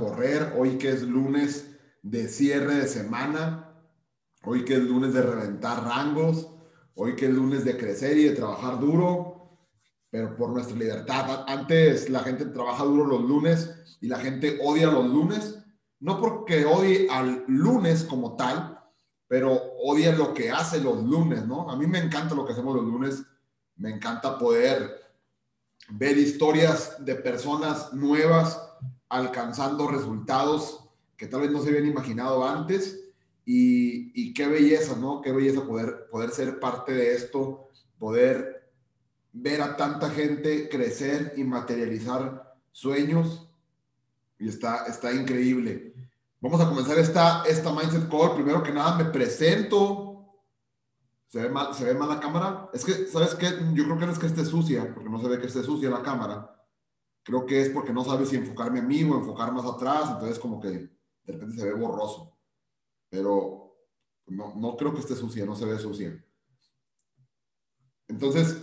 correr, hoy que es lunes de cierre de semana, hoy que es lunes de reventar rangos, hoy que es lunes de crecer y de trabajar duro, pero por nuestra libertad. Antes la gente trabaja duro los lunes y la gente odia los lunes, no porque odie al lunes como tal, pero odia lo que hace los lunes, ¿no? A mí me encanta lo que hacemos los lunes, me encanta poder ver historias de personas nuevas alcanzando resultados que tal vez no se habían imaginado antes y, qué belleza, ¿no? Qué belleza poder, poder ser parte de esto, poder ver a tanta gente crecer y materializar sueños y está, está increíble. Vamos a comenzar esta, esta Mindset Call. Primero que nada, me presento. ¿Se ve, mal, ¿Se ve mal la cámara? Es que, ¿sabes qué? Yo creo que no es que esté sucia, porque no se ve que esté sucia la cámara. Creo que es porque no sabe si enfocarme a mí o enfocar más atrás, entonces como que de repente se ve borroso. Pero no, no creo que esté sucia, no se ve sucia. Entonces,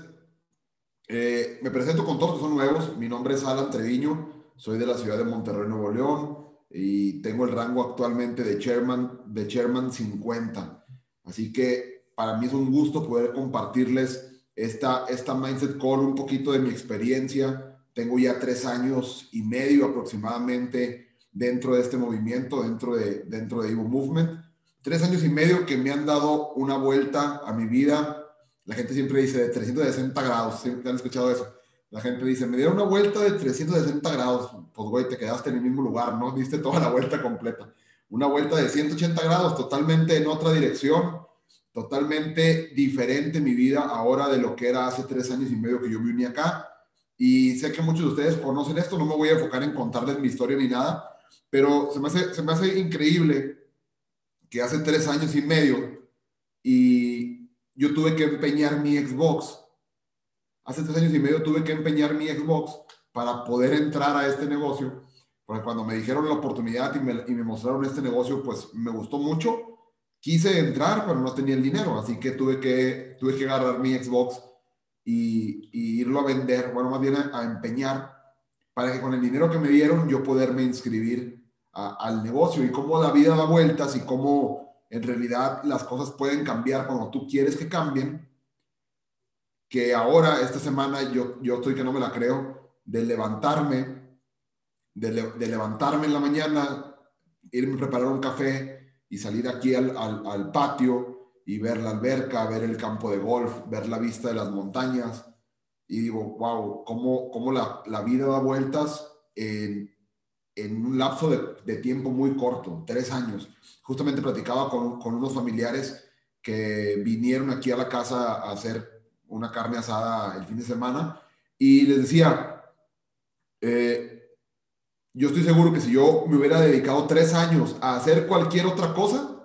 eh, me presento con todos que son nuevos. Mi nombre es Alan Treviño, soy de la ciudad de Monterrey, Nuevo León, y tengo el rango actualmente de Chairman, de Chairman 50. Así que para mí es un gusto poder compartirles esta, esta Mindset Call, un poquito de mi experiencia, tengo ya tres años y medio aproximadamente dentro de este movimiento, dentro de, dentro de Evo Movement. Tres años y medio que me han dado una vuelta a mi vida. La gente siempre dice de 360 grados, siempre han escuchado eso. La gente dice, me dieron una vuelta de 360 grados. Pues, güey, te quedaste en el mismo lugar, ¿no? Diste toda la vuelta completa. Una vuelta de 180 grados, totalmente en otra dirección, totalmente diferente mi vida ahora de lo que era hace tres años y medio que yo vine acá y sé que muchos de ustedes conocen esto, no me voy a enfocar en contarles mi historia ni nada, pero se me hace, se me hace increíble que hace tres años y medio y yo tuve que empeñar mi Xbox. Hace tres años y medio tuve que empeñar mi Xbox para poder entrar a este negocio, porque cuando me dijeron la oportunidad y me, y me mostraron este negocio, pues me gustó mucho. Quise entrar, pero no tenía el dinero, así que tuve que, tuve que agarrar mi Xbox y, irlo a vender, bueno, más bien a, empeñar, para que con el dinero que me dieron yo poderme inscribir al negocio y cómo la vida da vueltas y cómo en realidad las cosas pueden cambiar cuando tú quieres que cambien. Que ahora, esta semana, yo, yo estoy que no me la creo, de levantarme, de, levantarme en la mañana, irme a preparar un café y salir aquí al patio y ver la alberca, ver el campo de golf, ver la vista de las montañas. Y digo, wow, cómo, cómo la, la, vida da vueltas en, en un lapso de, tiempo muy corto, tres años. Justamente platicaba con, con, unos familiares que vinieron aquí a la casa a hacer una carne asada el fin de semana y les decía, eh, yo estoy seguro que si yo me hubiera dedicado tres años a hacer cualquier otra cosa,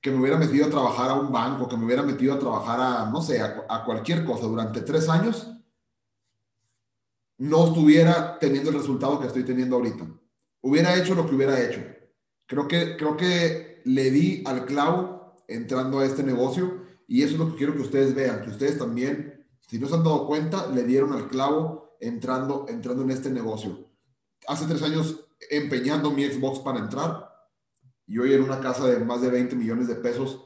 que me hubiera metido a trabajar a un banco, que me hubiera metido a trabajar a, no sé, a, cualquier cosa durante tres años, no estuviera teniendo el resultado que estoy teniendo ahorita. Hubiera hecho lo que hubiera hecho. Creo que, creo que le di al clavo entrando a este negocio y eso es lo que quiero que ustedes vean, que ustedes también, si no se han dado cuenta, le dieron al clavo entrando, entrando en este negocio. Hace tres años empeñando mi Xbox para entrar, y hoy en una casa de más de 20 millones de pesos,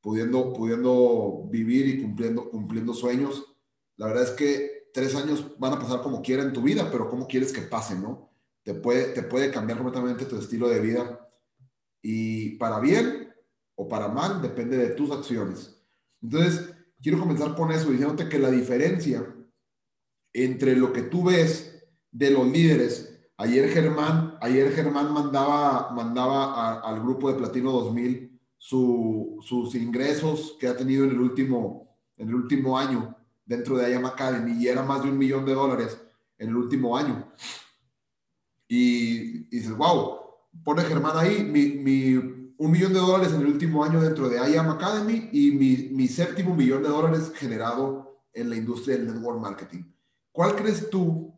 pudiendo, pudiendo vivir y cumpliendo, cumpliendo sueños. La verdad es que tres años van a pasar como quiera en tu vida, pero ¿cómo quieres que pasen, no? Te puede, te puede cambiar completamente tu estilo de vida. Y para bien o para mal, depende de tus acciones. Entonces, quiero comenzar con eso, diciéndote que la diferencia entre lo que tú ves de los líderes Ayer Germán, ayer Germán mandaba, mandaba al grupo de Platino 2000 sus ingresos que ha tenido en el último, en el último año dentro de IAM Academy y era más de un millón de dólares en el último año. Y, dices, wow, pone Germán ahí mi, un millón de dólares en el último año dentro de IAM Academy y mi, mi séptimo millón de dólares generado en la industria del network marketing. ¿Cuál crees tú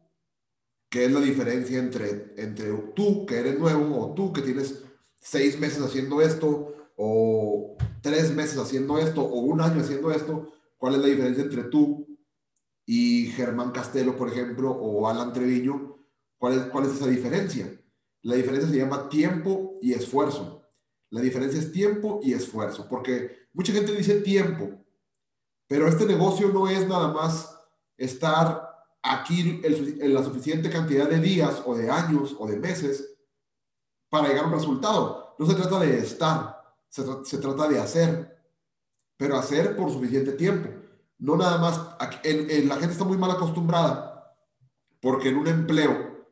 ¿Qué es la diferencia entre, entre tú, que eres nuevo, o tú, que tienes seis meses haciendo esto, o tres meses haciendo esto, o un año haciendo esto? ¿Cuál es la diferencia entre tú y Germán Castelo, por ejemplo, o Alan Treviño? ¿Cuál es, cuál es esa diferencia? La diferencia se llama tiempo y esfuerzo. La diferencia es tiempo y esfuerzo, porque mucha gente dice tiempo, pero este negocio no es nada más estar aquí en la suficiente cantidad de días o de años o de meses para llegar a un resultado. No se trata de estar, se, trata de hacer, pero hacer por suficiente tiempo. No nada más, la gente está muy mal acostumbrada porque en un empleo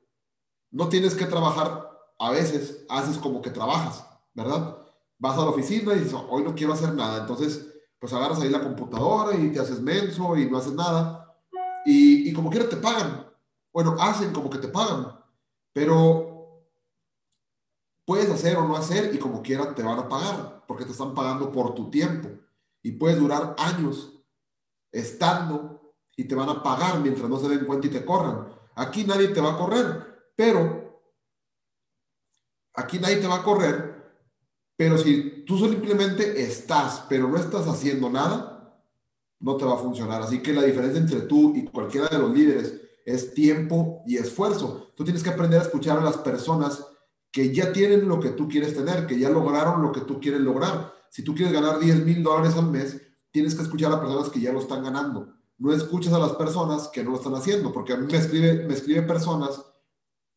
no tienes que trabajar, a veces haces como que trabajas, ¿verdad? Vas a la oficina y dices, hoy no quiero hacer nada, entonces pues agarras ahí la computadora y te haces menso y no haces nada y, como quiera te pagan. Bueno, hacen como que te pagan, pero puedes hacer o no hacer y como quiera te van a pagar porque te están pagando por tu tiempo y puedes durar años estando y te van a pagar mientras no se den cuenta y te corran. Aquí nadie te va a correr, pero aquí nadie te va a correr, pero si tú simplemente estás, pero no estás haciendo nada, no te va a funcionar. Así que la diferencia entre tú y cualquiera de los líderes es tiempo y esfuerzo. Tú tienes que aprender a escuchar a las personas que ya tienen lo que tú quieres tener, que ya lograron lo que tú quieres lograr. Si tú quieres ganar 10 mil dólares al mes, tienes que escuchar a personas que ya lo están ganando. No escuchas a las personas que no lo están haciendo, porque a mí me escribe, me escribe personas,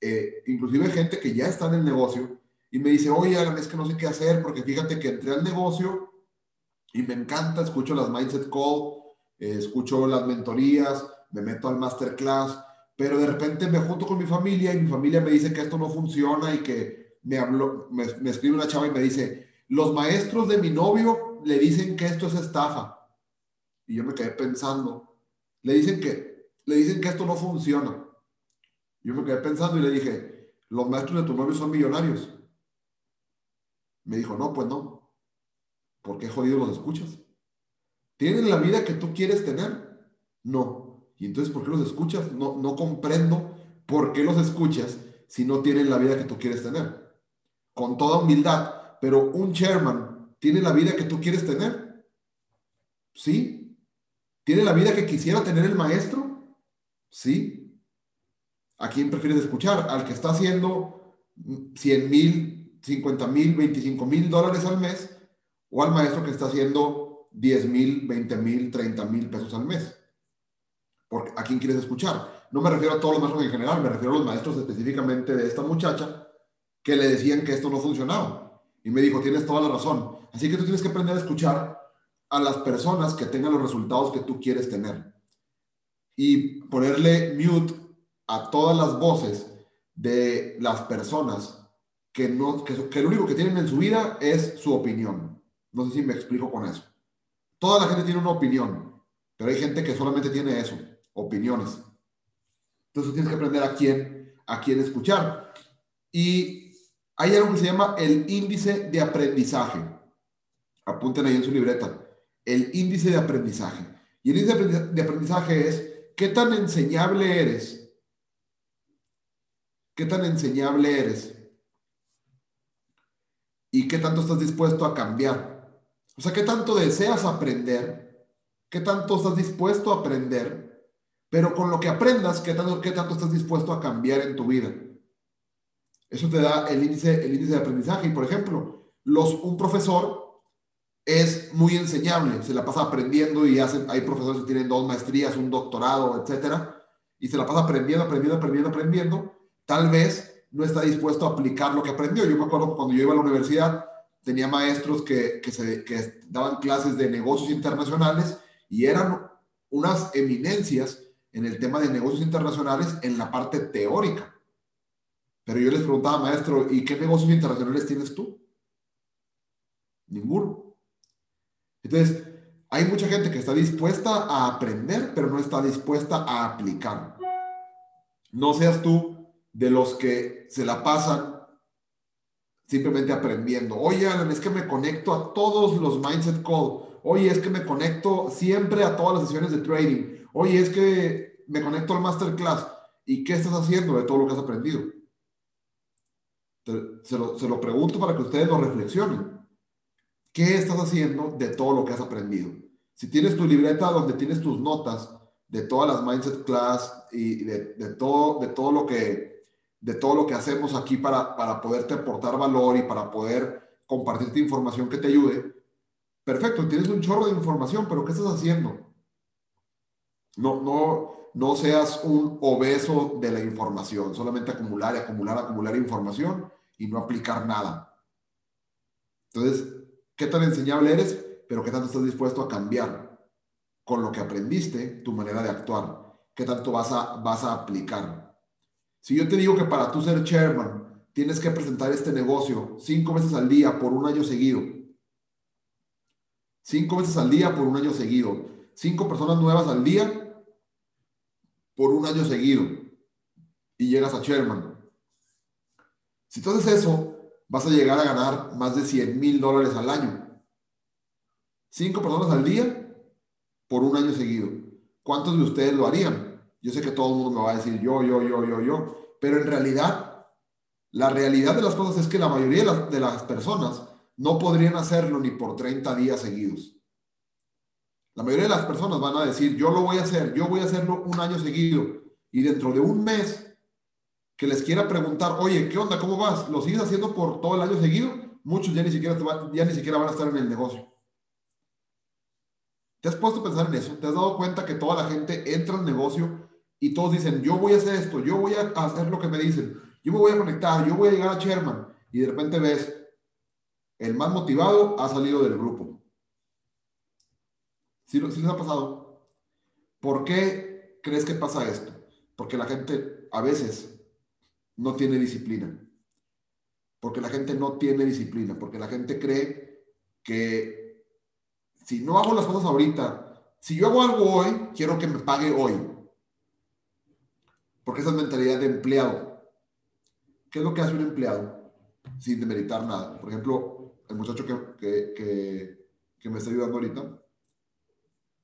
eh, inclusive gente que ya está en el negocio, y me dice, oye, es que no sé qué hacer, porque fíjate que entré al negocio y me encanta, escucho las Mindset Call, eh, escucho las mentorías, me meto al masterclass, pero de repente me junto con mi familia y mi familia me dice que esto no funciona y que me habló, me, me escribe una chava y me dice, los maestros de mi novio le dicen que esto es estafa. Y yo me quedé pensando. Le dicen que, le dicen que esto no funciona. Yo me quedé pensando y le dije, los maestros de tu novio son millonarios. Me dijo, no, pues no. ¿Por qué jodido los escuchas? ¿Tienen la vida que tú quieres tener? No. ¿Y entonces por qué los escuchas? No, no comprendo por qué los escuchas si no tienen la vida que tú quieres tener. Con toda humildad. Pero un chairman ¿Tiene la vida que tú quieres tener? ¿Sí? ¿Tiene la vida que quisiera tener el maestro? ¿Sí? ¿A quién prefieres escuchar? ¿Al que está haciendo 100 mil, 50 mil, 25 mil dólares al mes? ¿O al maestro que está haciendo 10 mil, 20 mil, 30 mil pesos al mes? ¿A quién quieres escuchar? No me refiero a todos los maestros en general, me refiero a los maestros específicamente de esta muchacha que le decían que esto no funcionaba. Y me dijo, tienes toda la razón. Así que tú tienes que aprender a escuchar a las personas que tengan los resultados que tú quieres tener. Y ponerle mute a todas las voces de las personas que, no, que, que lo único que tienen en su vida es su opinión. No sé si me explico con eso. Toda la gente tiene una opinión, pero hay gente que solamente tiene eso, opiniones. Entonces tienes que aprender a quién, a quién escuchar. Y hay algo que se llama el índice de aprendizaje. Apunten ahí en su libreta. El índice de aprendizaje. Y el índice de aprendizaje es qué tan enseñable eres. ¿Qué tan enseñable eres? ¿Y qué tanto estás dispuesto a cambiar? O sea, ¿qué tanto deseas aprender? ¿Qué tanto estás dispuesto a aprender? Pero con lo que aprendas, ¿qué tanto, qué tanto estás dispuesto a cambiar en tu vida? Eso te da el índice, el índice de aprendizaje. Y por ejemplo, los, un profesor es muy enseñable, se la pasa aprendiendo y hay profesores que tienen dos maestrías, un doctorado, etcétera, y se la pasa aprendiendo, aprendiendo, aprendiendo, aprendiendo. Tal vez no está dispuesto a aplicar lo que aprendió. Yo me acuerdo cuando yo iba a la universidad, tenía maestros que, que, daban clases de negocios internacionales y eran unas eminencias en el tema de negocios internacionales en la parte teórica pero yo les preguntaba, maestro, ¿y qué negocios internacionales tienes tú? Ninguno. Entonces, hay mucha gente que está dispuesta a aprender, pero no está dispuesta a aplicar. No seas tú de los que se la pasan simplemente aprendiendo. Oye, Alan, es que me conecto a todos los Mindset Call. Oye, es que me conecto siempre a todas las sesiones de trading. Oye, es que me conecto al Masterclass. ¿Y qué estás haciendo de todo lo que has aprendido? Se lo, pregunto para que ustedes lo reflexionen. ¿Qué estás haciendo de todo lo que has aprendido? Si tienes tu libreta donde tienes tus notas de todas las Mindset Class y de, todo, de todo lo que de todo lo que hacemos aquí para, para poderte aportar valor y para poder compartirte información que te ayude. Perfecto, tienes un chorro de información, pero ¿qué estás haciendo? No, no, no seas un obeso de la información, solamente acumular acumular, acumular información y no aplicar nada. Entonces, ¿qué tan enseñable eres? Pero ¿qué tanto estás dispuesto a cambiar con lo que aprendiste tu manera de actuar? ¿Qué tanto vas a, vas a aplicar? Si yo te digo que para tú ser chairman tienes que presentar este negocio cinco veces al día por un año seguido, cinco veces al día por un año seguido, cinco personas nuevas al día por un año seguido y llegas a chairman. Si tú haces eso, vas a llegar a ganar más de 100 mil dólares al año. Cinco personas al día por un año seguido. ¿Cuántos de ustedes lo harían? Yo sé que todo el mundo me va a decir yo, yo, yo, yo, yo, pero en realidad, la realidad de las cosas es que la mayoría de las, de las personas no podrían hacerlo ni por 30 días seguidos. La mayoría de las personas van a decir, yo lo voy a hacer, yo voy a hacerlo un año seguido. Y dentro de un mes que les quiera preguntar, oye, ¿qué onda? ¿Cómo vas? ¿Lo sigues haciendo por todo el año seguido? Muchos ya ni siquiera, ya ni siquiera van a estar en el negocio. ¿Te has puesto a pensar en eso? ¿Te has dado cuenta que toda la gente entra al negocio y todos dicen, yo voy a hacer esto, yo voy a hacer lo que me dicen, yo me voy a conectar, yo voy a llegar a Sherman? Y de repente ves, el más motivado ha salido del grupo ¿Sí, les ha pasado? ¿Por qué crees que pasa esto? Porque la gente a veces no tiene disciplina. Porque la gente no tiene disciplina. Porque la gente cree que si no hago las cosas ahorita, si yo hago algo hoy, quiero que me pague hoy. Porque esa es mentalidad de empleado. ¿Qué es lo que hace un empleado? Sin demeritar nada. Por ejemplo, el muchacho que, que, que me está ayudando ahorita,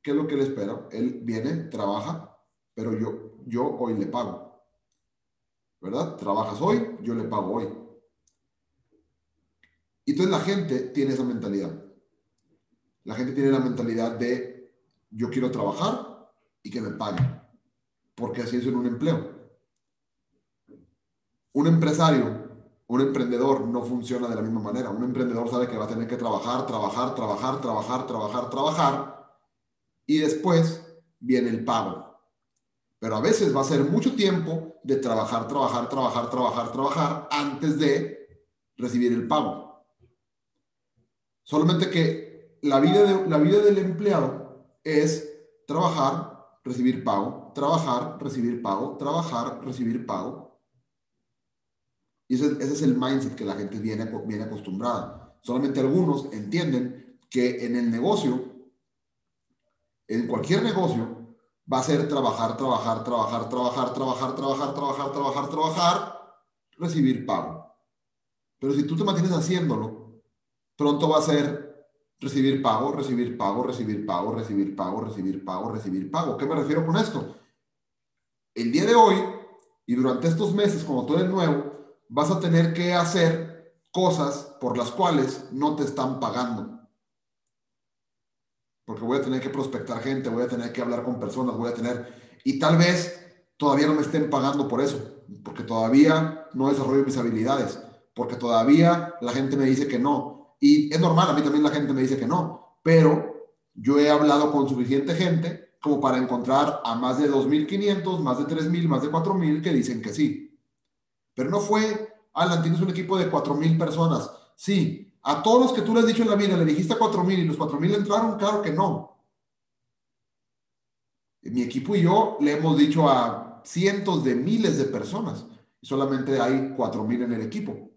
¿qué es lo que él espera? Él viene, trabaja, pero yo, yo hoy le pago. ¿Verdad? Trabajas hoy, yo le pago hoy. Y entonces la gente tiene esa mentalidad. La gente tiene la mentalidad de yo quiero trabajar y que me paguen. Porque así es en un empleo. Un empresario, un emprendedor no funciona de la misma manera. Un emprendedor sabe que va a tener que trabajar, trabajar, trabajar, trabajar, trabajar, trabajar y después viene el pago. Pero a veces va a ser mucho tiempo de trabajar, trabajar, trabajar, trabajar, trabajar antes de recibir el pago. Solamente que la vida, de, la vida del empleado es trabajar, recibir pago, trabajar, recibir pago, trabajar, recibir pago. Y ese, ese es el mindset que la gente viene, viene acostumbrada. Solamente algunos entienden que en el negocio en cualquier negocio va a ser trabajar, trabajar, trabajar, trabajar, trabajar, trabajar, trabajar, trabajar, trabajar, recibir pago. Pero si tú te mantienes haciéndolo, pronto va a ser recibir pago, recibir pago, recibir pago, recibir pago, recibir pago, recibir pago. ¿Qué me refiero con esto? El día de hoy y durante estos meses, como tú eres nuevo, vas a tener que hacer cosas por las cuales no te están pagando porque voy a tener que prospectar gente, voy a tener que hablar con personas, voy a tener, y tal vez todavía no me estén pagando por eso, porque todavía no desarrollo mis habilidades, porque todavía la gente me dice que no. Y es normal, a mí también la gente me dice que no, pero yo he hablado con suficiente gente como para encontrar a más de 2.500, más de 3.000, más de 4.000 que dicen que sí. Pero no fue, Alan, tienes un equipo de 4.000 personas. Sí, a todos los que tú le has dicho en la vida, le dijiste cuatro mil y los cuatro mil entraron, claro que no. Mi equipo y yo le hemos dicho a cientos de miles de personas solamente hay cuatro mil en el equipo.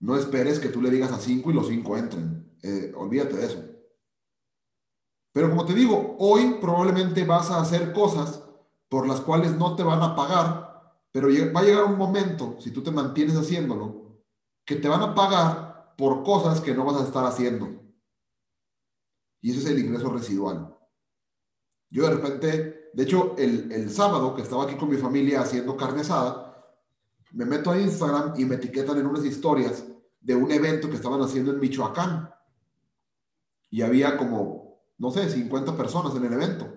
No esperes que tú le digas a cinco y los cinco entren. Eh, olvídate de eso. Pero como te digo, hoy probablemente vas a hacer cosas por las cuales no te van a pagar, pero va a llegar un momento, si tú te mantienes haciéndolo, que te van a pagar por cosas que no vas a estar haciendo. Y ese es el ingreso residual. Yo de repente, de hecho, el, sábado que estaba aquí con mi familia haciendo carne asada, me meto a Instagram y me etiquetan en unas historias de un evento que estaban haciendo en Michoacán. Y había como, no sé, 50 personas en el evento.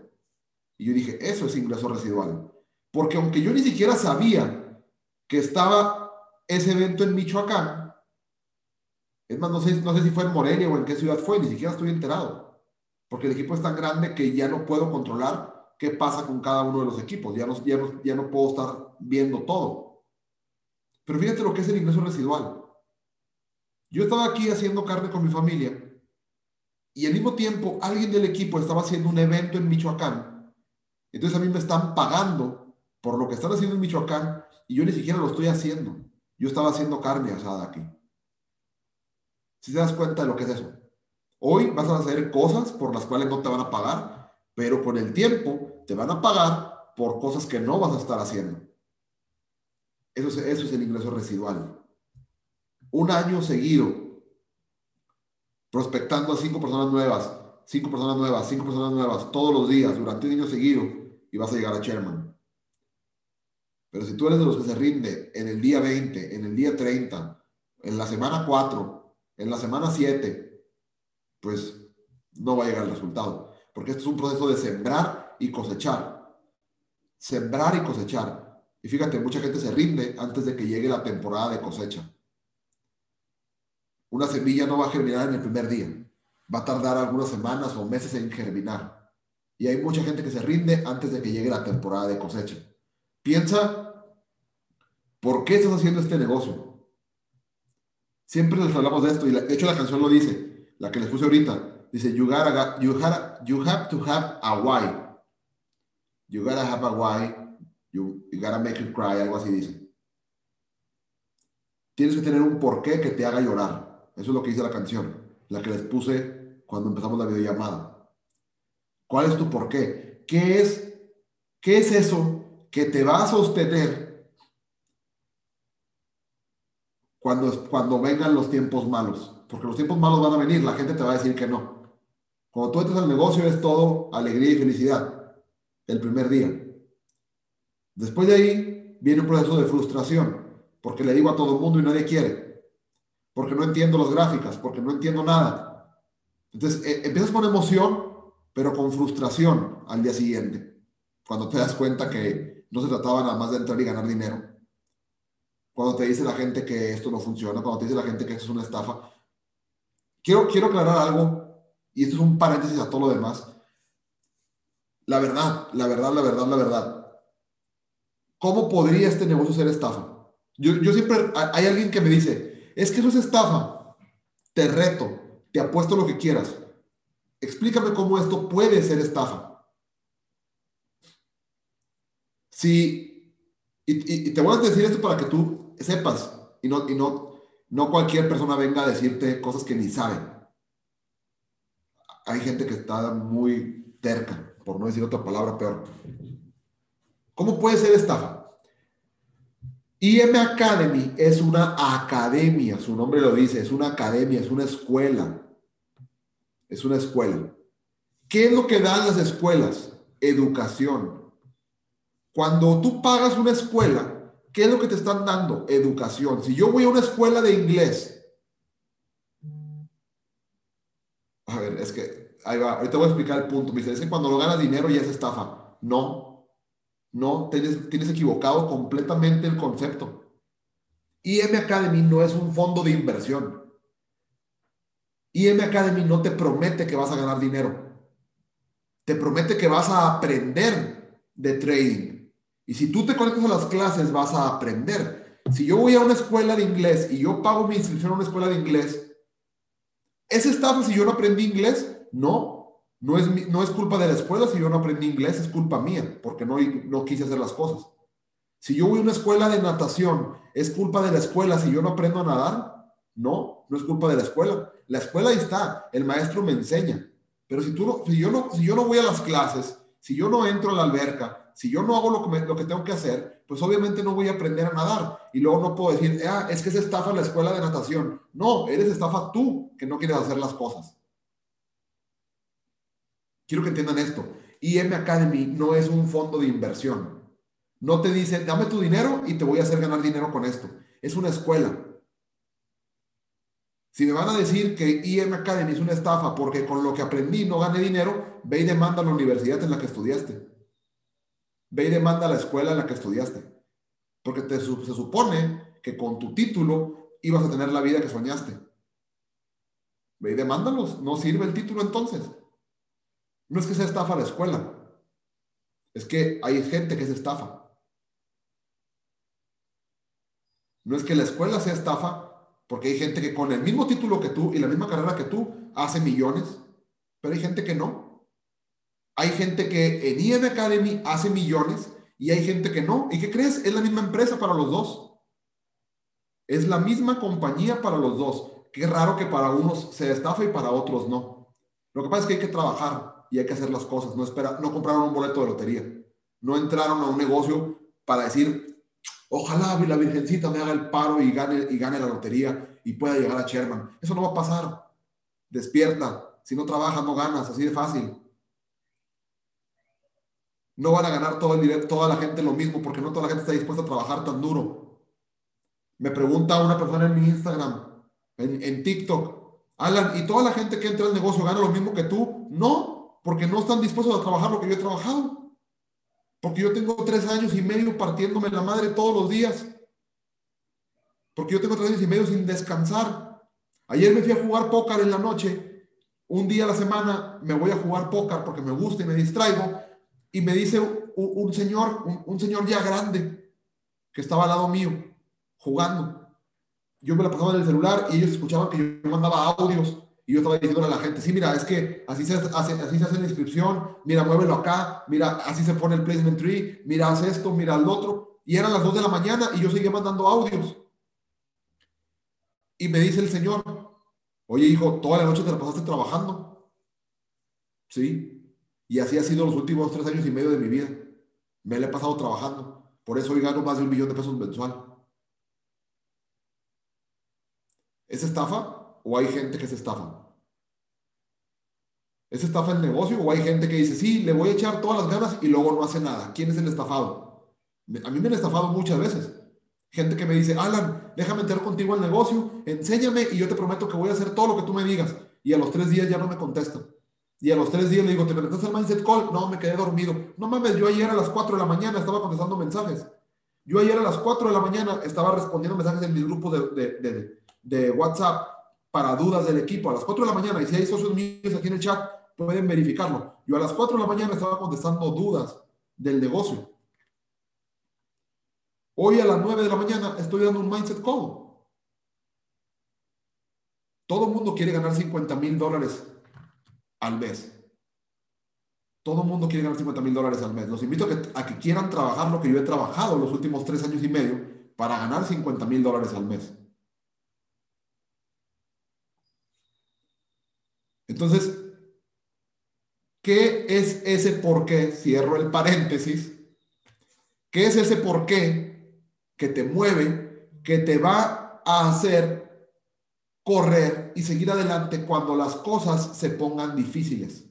Y yo dije, eso es ingreso residual. Porque aunque yo ni siquiera sabía que estaba ese evento en Michoacán, es más, no sé, no sé si fue en Morelia o en qué ciudad fue, ni siquiera estoy enterado. Porque el equipo es tan grande que ya no puedo controlar qué pasa con cada uno de los equipos. Ya no, ya no, ya no puedo estar viendo todo. Pero fíjate lo que es el ingreso residual. Yo estaba aquí haciendo carne con mi familia y al mismo tiempo alguien del equipo estaba haciendo un evento en Michoacán. Entonces a mí me están pagando por lo que están haciendo en Michoacán y yo ni siquiera lo estoy haciendo. Yo estaba haciendo carne asada aquí. Si te das cuenta de lo que es eso. Hoy vas a hacer cosas por las cuales no te van a pagar, pero con el tiempo te van a pagar por cosas que no vas a estar haciendo. Eso es, eso es el ingreso residual. Un año seguido prospectando a cinco personas nuevas, cinco personas nuevas, cinco personas nuevas, todos los días, durante un año seguido, y vas a llegar a chairman. Pero si tú eres de los que se rinde en el día 20, en el día 30, en la semana 4, en la semana 7, pues no va a llegar el resultado. Porque esto es un proceso de sembrar y cosechar. Sembrar y cosechar. Y fíjate, mucha gente se rinde antes de que llegue la temporada de cosecha. Una semilla no va a germinar en el primer día. Va a tardar algunas semanas o meses en germinar. Y hay mucha gente que se rinde antes de que llegue la temporada de cosecha. Piensa, ¿por qué estás haciendo este negocio? Siempre les hablamos de esto y de hecho la canción lo dice, la que les puse ahorita. Dice, you, gotta, you, you have to have a why. You gotta have a why. You, you gotta make it cry, algo así dice. Tienes que tener un porqué que te haga llorar. Eso es lo que dice la canción, la que les puse cuando empezamos la videollamada. ¿Cuál es tu por qué? ¿Qué es, qué es eso que te va a sostener cuando, cuando vengan los tiempos malos? Porque los tiempos malos van a venir, la gente te va a decir que no. Cuando tú entras al negocio es todo alegría y felicidad, el primer día. Después de ahí viene un proceso de frustración, porque le digo a todo el mundo y nadie quiere porque no entiendo las gráficas, porque no entiendo nada. Entonces, eh, empiezas con emoción, pero con frustración al día siguiente, cuando te das cuenta que no se trataba nada más de entrar y ganar dinero. Cuando te dice la gente que esto no funciona, cuando te dice la gente que esto es una estafa. Quiero, quiero aclarar algo, y esto es un paréntesis a todo lo demás. La verdad, la verdad, la verdad, la verdad. ¿Cómo podría este negocio ser estafa? Yo, yo siempre, hay alguien que me dice, es que eso es estafa. Te reto, te apuesto lo que quieras. Explícame cómo esto puede ser estafa. Sí, y, te voy a decir esto para que tú sepas y no, y no, no cualquier persona venga a decirte cosas que ni sabe. Hay gente que está muy terca, por no decir otra palabra peor. ¿Cómo puede ser estafa? IM Academy es una academia, su nombre lo dice, es una academia, es una escuela. Es una escuela. ¿Qué es lo que dan las escuelas? Educación. Cuando tú pagas una escuela, ¿qué es lo que te están dando? Educación. Si yo voy a una escuela de inglés, a ver, es que ahí va, ahorita voy a explicar el punto. Me dice, es que cuando lo ganas dinero ya es estafa. No, no, tienes, tienes equivocado completamente el concepto. IM Academy no es un fondo de inversión. IM Academy no te promete que vas a ganar dinero. Te promete que vas a aprender de trading. Y si tú te conectas a las clases, vas a aprender. Si yo voy a una escuela de inglés y yo pago mi inscripción a una escuela de inglés, ¿es estafa si yo no aprendí inglés? No, no es, no es culpa de la escuela si yo no aprendí inglés, es culpa mía, porque no, no quise hacer las cosas. Si yo voy a una escuela de natación, ¿es culpa de la escuela si yo no aprendo a nadar? No, no es culpa de la escuela. La escuela ahí está, el maestro me enseña. Pero si, tú no, si, yo no, si yo no voy a las clases, si yo no entro a la alberca, si yo no hago lo que, lo que tengo que hacer, pues obviamente no voy a aprender a nadar. Y luego no puedo decir, ah, es que es estafa la escuela de natación. No, eres estafa tú que no quieres hacer las cosas. Quiero que entiendan esto. IM Academy no es un fondo de inversión. No te dice, dame tu dinero y te voy a hacer ganar dinero con esto. Es una escuela. Si me van a decir que IM Academy es una estafa porque con lo que aprendí no gane dinero, ve y demanda a la universidad en la que estudiaste. Ve y demanda a la escuela en la que estudiaste. Porque se supone que con tu título ibas a tener la vida que soñaste. Ve y demándalos. No sirve el título entonces. No es que sea estafa la escuela. Es que hay gente que se estafa. No es que la escuela sea estafa, porque hay gente que con el mismo título que tú y la misma carrera que tú hace millones, pero hay gente que no. Hay gente que en IN Academy hace millones y hay gente que no. ¿Y qué crees? Es la misma empresa para los dos. Es la misma compañía para los dos. Qué raro que para unos se estafa y para otros no. Lo que pasa es que hay que trabajar y hay que hacer las cosas. No, espera, no compraron un boleto de lotería. No entraron a un negocio para decir, Ojalá la Virgencita me haga el paro y gane, y gane la lotería y pueda llegar a Sherman. Eso no va a pasar. Despierta. Si no trabajas, no ganas. Así de fácil. No van a ganar todo el directo, toda la gente lo mismo porque no toda la gente está dispuesta a trabajar tan duro. Me pregunta una persona en mi Instagram, en, en TikTok, Alan, ¿y toda la gente que entra al negocio gana lo mismo que tú? No, porque no están dispuestos a trabajar lo que yo he trabajado. Porque yo tengo tres años y medio partiéndome la madre todos los días. Porque yo tengo tres años y medio sin descansar. Ayer me fui a jugar póker en la noche. Un día a la semana me voy a jugar póker porque me gusta y me distraigo. Y me dice un, señor, un, señor ya grande, que estaba al lado mío, jugando. Yo me la pasaba en el celular y ellos escuchaban que yo mandaba audios y yo estaba diciéndole a la gente, sí, mira, es que así se hace, así se hace la inscripción, mira, muévelo acá, mira, así se pone el placement tree, mira, haz esto, mira el otro. Y eran las 2 de la mañana y yo seguía mandando audios. Y me dice el Señor, oye hijo, toda la noche te la pasaste trabajando. Sí. Y así ha sido los últimos tres años y medio de mi vida. Me la he pasado trabajando. Por eso hoy gano más de un millón de pesos mensual. ¿Es estafa? o hay gente que se estafa? ¿Es estafa el negocio o hay gente que dice, sí, le voy a echar todas las ganas y luego no hace nada? ¿Quién es el estafado? A mí me han estafado muchas veces. Gente que me dice, Alan, déjame entrar contigo al negocio, enséñame y yo te prometo que voy a hacer todo lo que tú me digas. Y a los tres días ya no me contestan. Y a los tres días le digo, ¿te conectaste al Mindset Call? No, me quedé dormido. No mames, yo ayer a las 4 de la mañana estaba contestando mensajes. Yo ayer a las 4 de la mañana estaba respondiendo mensajes en mi grupo de, de, de WhatsApp para dudas del equipo a las 4 de la mañana. Y si hay socios míos aquí en el chat, pueden verificarlo. Yo a las 4 de la mañana estaba contestando dudas del negocio. Hoy a las 9 de la mañana estoy dando un mindset call. Todo el mundo quiere ganar 50 mil dólares al mes. Todo el mundo quiere ganar 50 mil dólares al mes. Los invito a que, a que quieran trabajar lo que yo he trabajado los últimos tres años y medio para ganar 50 mil dólares al mes. Entonces, ¿qué es ese por qué? Cierro el paréntesis. ¿Qué es ese por qué que te mueve, que te va a hacer correr y seguir adelante cuando las cosas se pongan difíciles?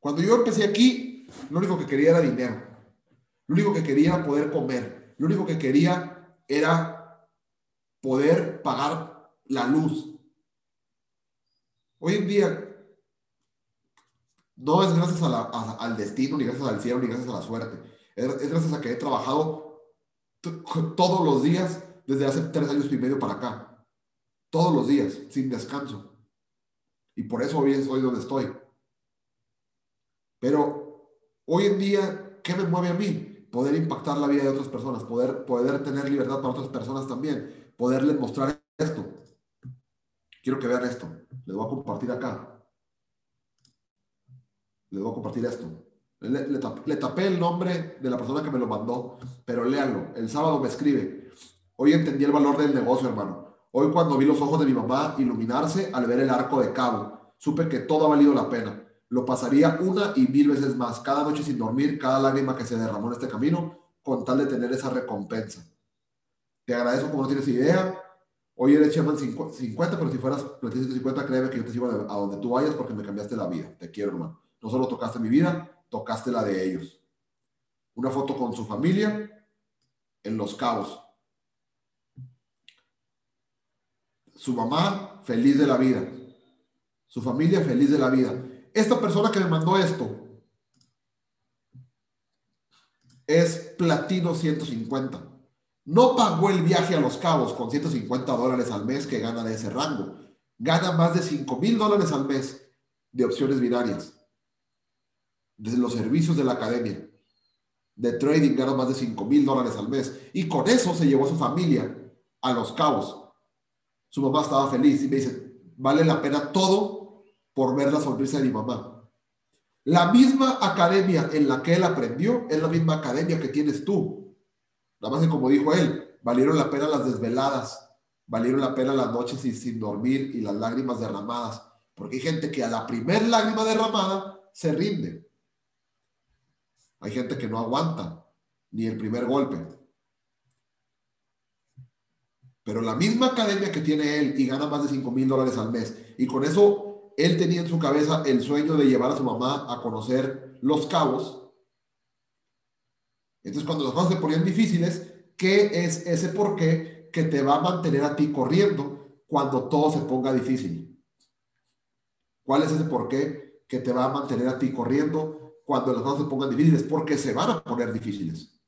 Cuando yo empecé aquí, lo único que quería era dinero. Lo único que quería era poder comer. Lo único que quería era poder pagar la luz, Hoy en día, no es gracias al destino, ni gracias al cielo, ni gracias a la suerte. Es, gracias a que he trabajado todos los días desde hace tres años y medio para acá. Todos los días, sin descanso. Y por eso hoy estoy donde estoy. Pero hoy en día, ¿qué me mueve a mí? Poder impactar la vida de otras personas, poder, poder tener libertad para otras personas también, poderles mostrar esto. Quiero que vean esto. Les voy a compartir acá. Les voy a compartir esto. Le, tapé, el nombre de la persona que me lo mandó, pero léanlo. El sábado me escribe. Hoy entendí el valor del negocio, hermano. Hoy cuando vi los ojos de mi mamá iluminarse al ver el arco de cabo, supe que todo ha valido la pena. Lo pasaría una y mil veces más, cada noche sin dormir, cada lágrima que se derramó en este camino, con tal de tener esa recompensa. Te agradezco como no tienes idea. Hoy eres Chairman 50, pero si fueras 50, créeme que yo te sigo a donde tú vayas porque me cambiaste la vida. Te quiero, hermano. No solo tocaste mi vida, tocaste la de ellos. Una foto con su familia en Los Cabos. Su mamá feliz de la vida. Su familia feliz de la vida. Esta persona que me mandó esto es platino 150. No pagó el viaje a Los Cabos con 150 dólares al mes que gana de ese rango. Gana más de 5 mil dólares al mes de opciones binarias. Desde los servicios de la academia. De trading gana más de 5 mil dólares al mes. Y con eso se llevó a su familia a Los Cabos. Su mamá estaba feliz y me dice, vale la pena todo por ver la sonrisa de mi mamá. La misma academia en la que él aprendió es la misma academia que tienes tú. Nada más que como dijo él, valieron la pena las desveladas, valieron la pena las noches sin, sin dormir y las lágrimas derramadas. Porque hay gente que a la primer lágrima derramada se rinde. Hay gente que no aguanta ni el primer golpe. Pero la misma academia que tiene él y gana más de 5 mil dólares al mes, y con eso él tenía en su cabeza el sueño de llevar a su mamá a conocer los cabos. Entonces, cuando las cosas se ponían difíciles, ¿qué es ese por qué que te va a mantener a ti corriendo cuando todo se ponga difícil? ¿Cuál es ese por qué que te va a mantener a ti corriendo cuando las cosas se pongan difíciles? Porque se van a poner difíciles.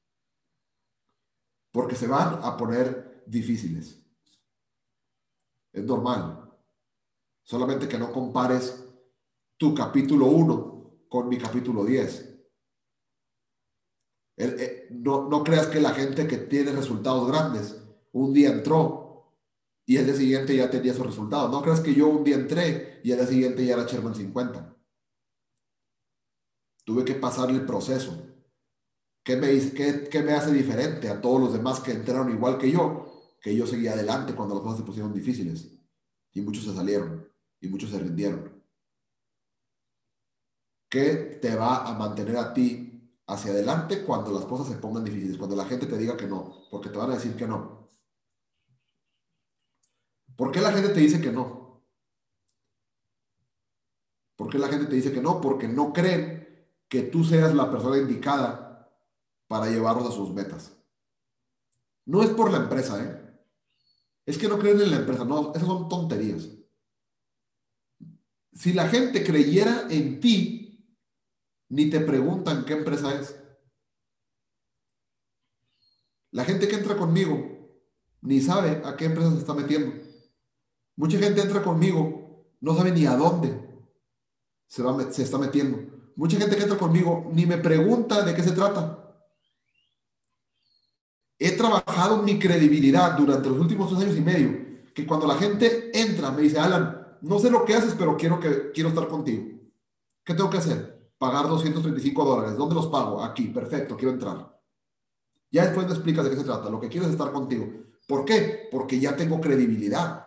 Porque se van a poner difíciles. Es normal. Solamente que no compares tu capítulo 1 con mi capítulo 10. Eh, no, no creas que la gente que tiene resultados grandes un día entró y el día siguiente ya tenía esos resultados. No creas que yo un día entré y el día siguiente ya era Sherman 50. Tuve que pasar el proceso. ¿Qué me, qué, ¿Qué me hace diferente a todos los demás que entraron igual que yo? Que yo seguía adelante cuando las cosas se pusieron difíciles. Y muchos se salieron y muchos se rindieron. ¿Qué te va a mantener a ti hacia adelante cuando las cosas se pongan difíciles? Cuando la gente te diga que no, porque te van a decir que no. ¿Por qué la gente te dice que no? ¿Por qué la gente te dice que no? Porque no creen que tú seas la persona indicada para llevarlos a sus metas. No es por la empresa, ¿eh? Es que no creen en la empresa. No, esas son tonterías. Si la gente creyera en ti, ni te preguntan qué empresa es. La gente que entra conmigo ni sabe a qué empresa se está metiendo. Mucha gente entra conmigo, no sabe ni a dónde se, va, se está metiendo. Mucha gente que entra conmigo ni me pregunta de qué se trata. He trabajado mi credibilidad durante los últimos dos años y medio, que cuando la gente entra me dice, Alan, no sé lo que haces, pero quiero, que, quiero estar contigo. ¿Qué tengo que hacer? Pagar 235 dólares. ¿Dónde los pago? Aquí, perfecto, quiero entrar. Ya después me explicas de qué se trata. Lo que quiero es estar contigo. ¿Por qué? Porque ya tengo credibilidad.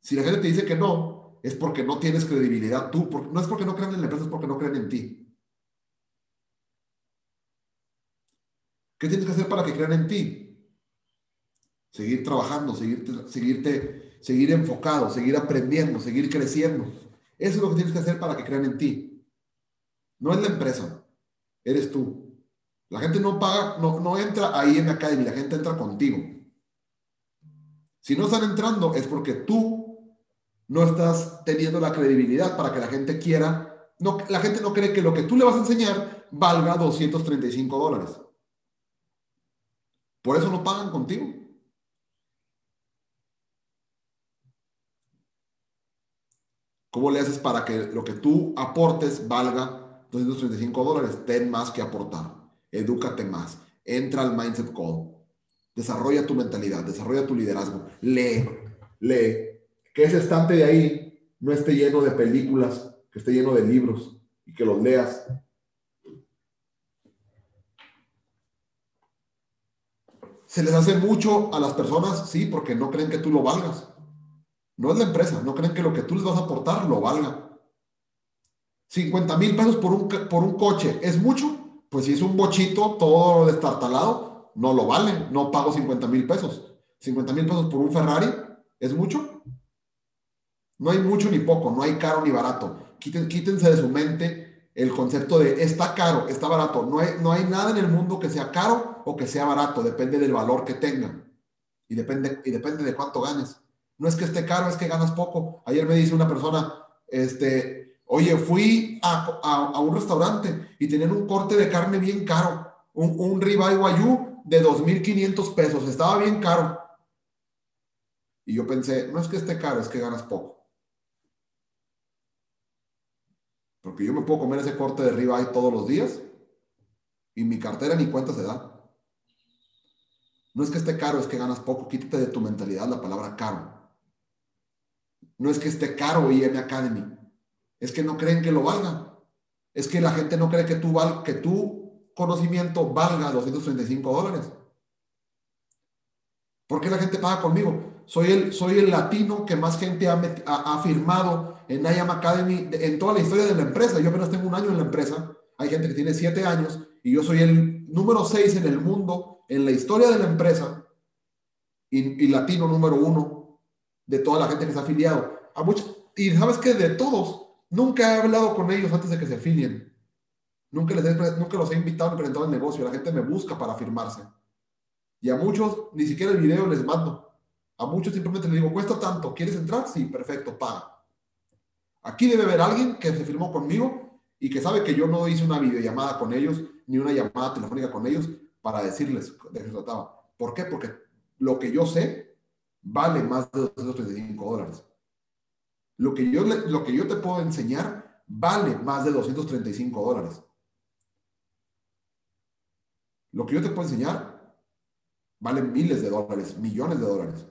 Si la gente te dice que no, es porque no tienes credibilidad tú. no es porque no crean en la empresa, es porque no creen en ti. ¿Qué tienes que hacer para que crean en ti? Seguir trabajando, seguirte, seguirte seguir enfocado, seguir aprendiendo, seguir creciendo. Eso es lo que tienes que hacer para que crean en ti. No es la empresa, eres tú. La gente no paga, no, no entra ahí en la academia, la gente entra contigo. Si no están entrando es porque tú no estás teniendo la credibilidad para que la gente quiera. No, la gente no cree que lo que tú le vas a enseñar valga 235 dólares. Por eso no pagan contigo. ¿Cómo le haces para que lo que tú aportes valga 235 dólares? Ten más que aportar. Edúcate más. Entra al Mindset Call. Desarrolla tu mentalidad, desarrolla tu liderazgo. Lee, lee. Que ese estante de ahí no esté lleno de películas, que esté lleno de libros y que los leas. Se les hace mucho a las personas, sí, porque no creen que tú lo valgas. No es la empresa, no creen que lo que tú les vas a aportar lo valga. 50 mil pesos por un, por un coche, ¿es mucho? Pues si es un bochito todo destartalado, no lo vale, no pago 50 mil pesos. 50 mil pesos por un Ferrari, ¿es mucho? No hay mucho ni poco, no hay caro ni barato. quítense de su mente el concepto de está caro, está barato. No hay, no hay nada en el mundo que sea caro o que sea barato, depende del valor que tengan y depende, y depende de cuánto ganes. No es que esté caro, es que ganas poco. Ayer me dice una persona, este, Oye, fui a, un restaurante y tenían un corte de carne bien caro, un, un ribeye guayú de 2.500 pesos, estaba bien caro. Y yo pensé, no es que esté caro, es que ganas poco. Porque yo me puedo comer ese corte de ribeye todos los días y mi cartera ni cuenta se da. No es que esté caro, es que ganas poco. Quítate de tu mentalidad la palabra caro. No es que esté caro IM Academy es que no creen que lo valga. Es que la gente no cree que tu, val, que tu conocimiento valga 235 dólares. ¿Por qué la gente paga conmigo? Soy el, soy el latino que más gente ha, ha, firmado en IAM Academy en toda la historia de la empresa. Yo apenas tengo un año en la empresa. Hay gente que tiene siete años y yo soy el número seis en el mundo, en la historia de la empresa y, latino número uno de toda la gente que se ha afiliado. A muchos, y sabes que de todos, Nunca he hablado con ellos antes de que se afilien. Nunca, les nunca los he invitado a presentar el negocio. La gente me busca para firmarse. Y a muchos, ni siquiera el video les mando. A muchos simplemente les digo, cuesta tanto, ¿quieres entrar? Sí, perfecto, paga. Aquí debe haber alguien que se firmó conmigo y que sabe que yo no hice una videollamada con ellos, ni una llamada telefónica con ellos para decirles de qué se trataba. ¿Por qué? Porque lo que yo sé vale más de 235 dólares. Lo que yo, lo que yo te puedo enseñar vale más de 235 dólares. Lo que yo te puedo enseñar vale miles de dólares, millones de dólares.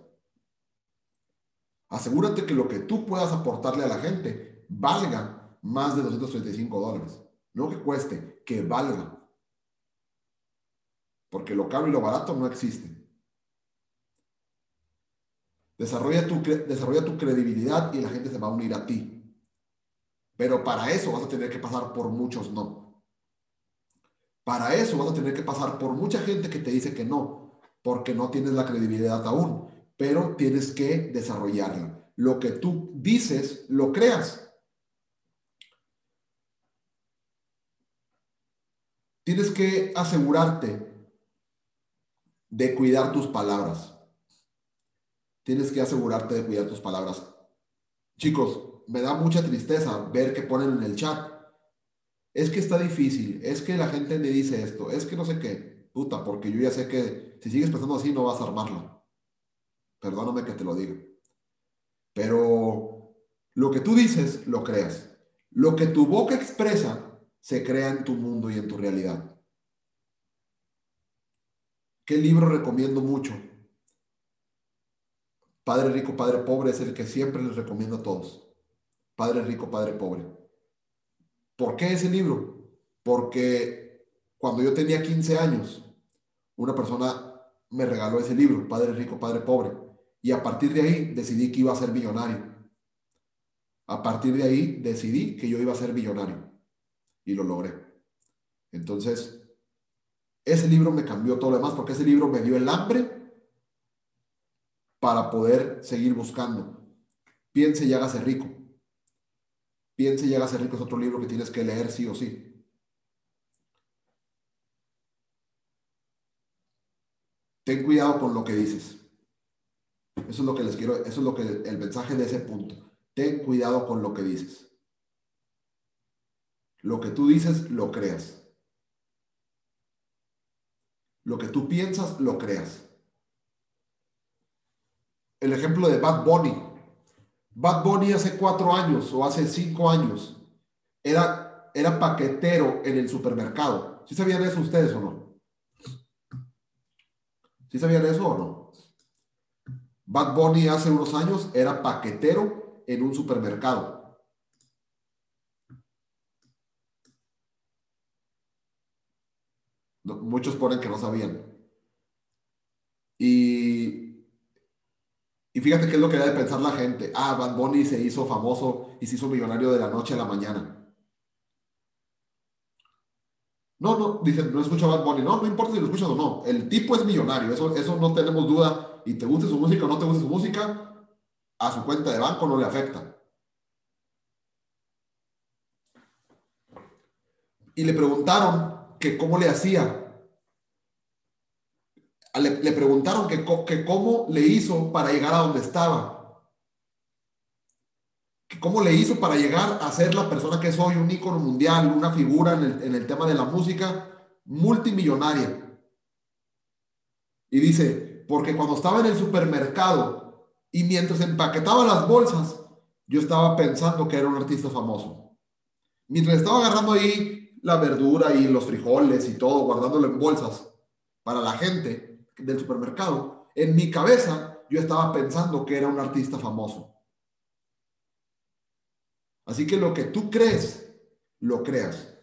Asegúrate que lo que tú puedas aportarle a la gente valga más de 235 dólares. No que cueste, que valga. Porque lo caro y lo barato no existen. Desarrolla tu, desarrolla tu credibilidad y la gente se va a unir a ti. Pero para eso vas a tener que pasar por muchos no. Para eso vas a tener que pasar por mucha gente que te dice que no, porque no tienes la credibilidad aún, pero tienes que desarrollarla. Lo que tú dices, lo creas. Tienes que asegurarte de cuidar tus palabras tienes que asegurarte de cuidar tus palabras. Chicos, me da mucha tristeza ver que ponen en el chat. Es que está difícil, es que la gente me dice esto, es que no sé qué. Puta, porque yo ya sé que si sigues pensando así no vas a armarlo. Perdóname que te lo diga. Pero lo que tú dices, lo creas. Lo que tu boca expresa, se crea en tu mundo y en tu realidad. ¿Qué libro recomiendo mucho? Padre rico, padre pobre es el que siempre les recomiendo a todos. Padre rico, padre pobre. ¿Por qué ese libro? Porque cuando yo tenía 15 años, una persona me regaló ese libro, Padre rico, padre pobre. Y a partir de ahí decidí que iba a ser millonario. A partir de ahí decidí que yo iba a ser millonario. Y lo logré. Entonces, ese libro me cambió todo lo demás porque ese libro me dio el hambre para poder seguir buscando. Piense y hágase rico. Piense y hágase rico es otro libro que tienes que leer sí o sí. Ten cuidado con lo que dices. Eso es lo que les quiero, eso es lo que el mensaje de ese punto. Ten cuidado con lo que dices. Lo que tú dices, lo creas. Lo que tú piensas, lo creas el ejemplo de Bad Bunny. Bad Bunny hace cuatro años o hace cinco años era, era paquetero en el supermercado. ¿Sí sabían eso ustedes o no? ¿Sí sabían eso o no? Bad Bunny hace unos años era paquetero en un supermercado. Muchos ponen que no sabían. Y y fíjate qué es lo que debe pensar la gente. Ah, Bad Bunny se hizo famoso y se hizo millonario de la noche a la mañana. No, no, dicen, no escucha Bad Bunny. No, no importa si lo escuchas o no. El tipo es millonario, eso, eso no tenemos duda. Y te guste su música o no te guste su música, a su cuenta de banco no le afecta. Y le preguntaron que cómo le hacía le, preguntaron que, que, cómo le hizo para llegar a donde estaba. cómo le hizo para llegar a ser la persona que soy, un ícono mundial, una figura en el, en el tema de la música, multimillonaria. Y dice, porque cuando estaba en el supermercado y mientras empaquetaba las bolsas, yo estaba pensando que era un artista famoso. Mientras estaba agarrando ahí la verdura y los frijoles y todo, guardándolo en bolsas para la gente del supermercado, en mi cabeza yo estaba pensando que era un artista famoso. Así que lo que tú crees, lo creas.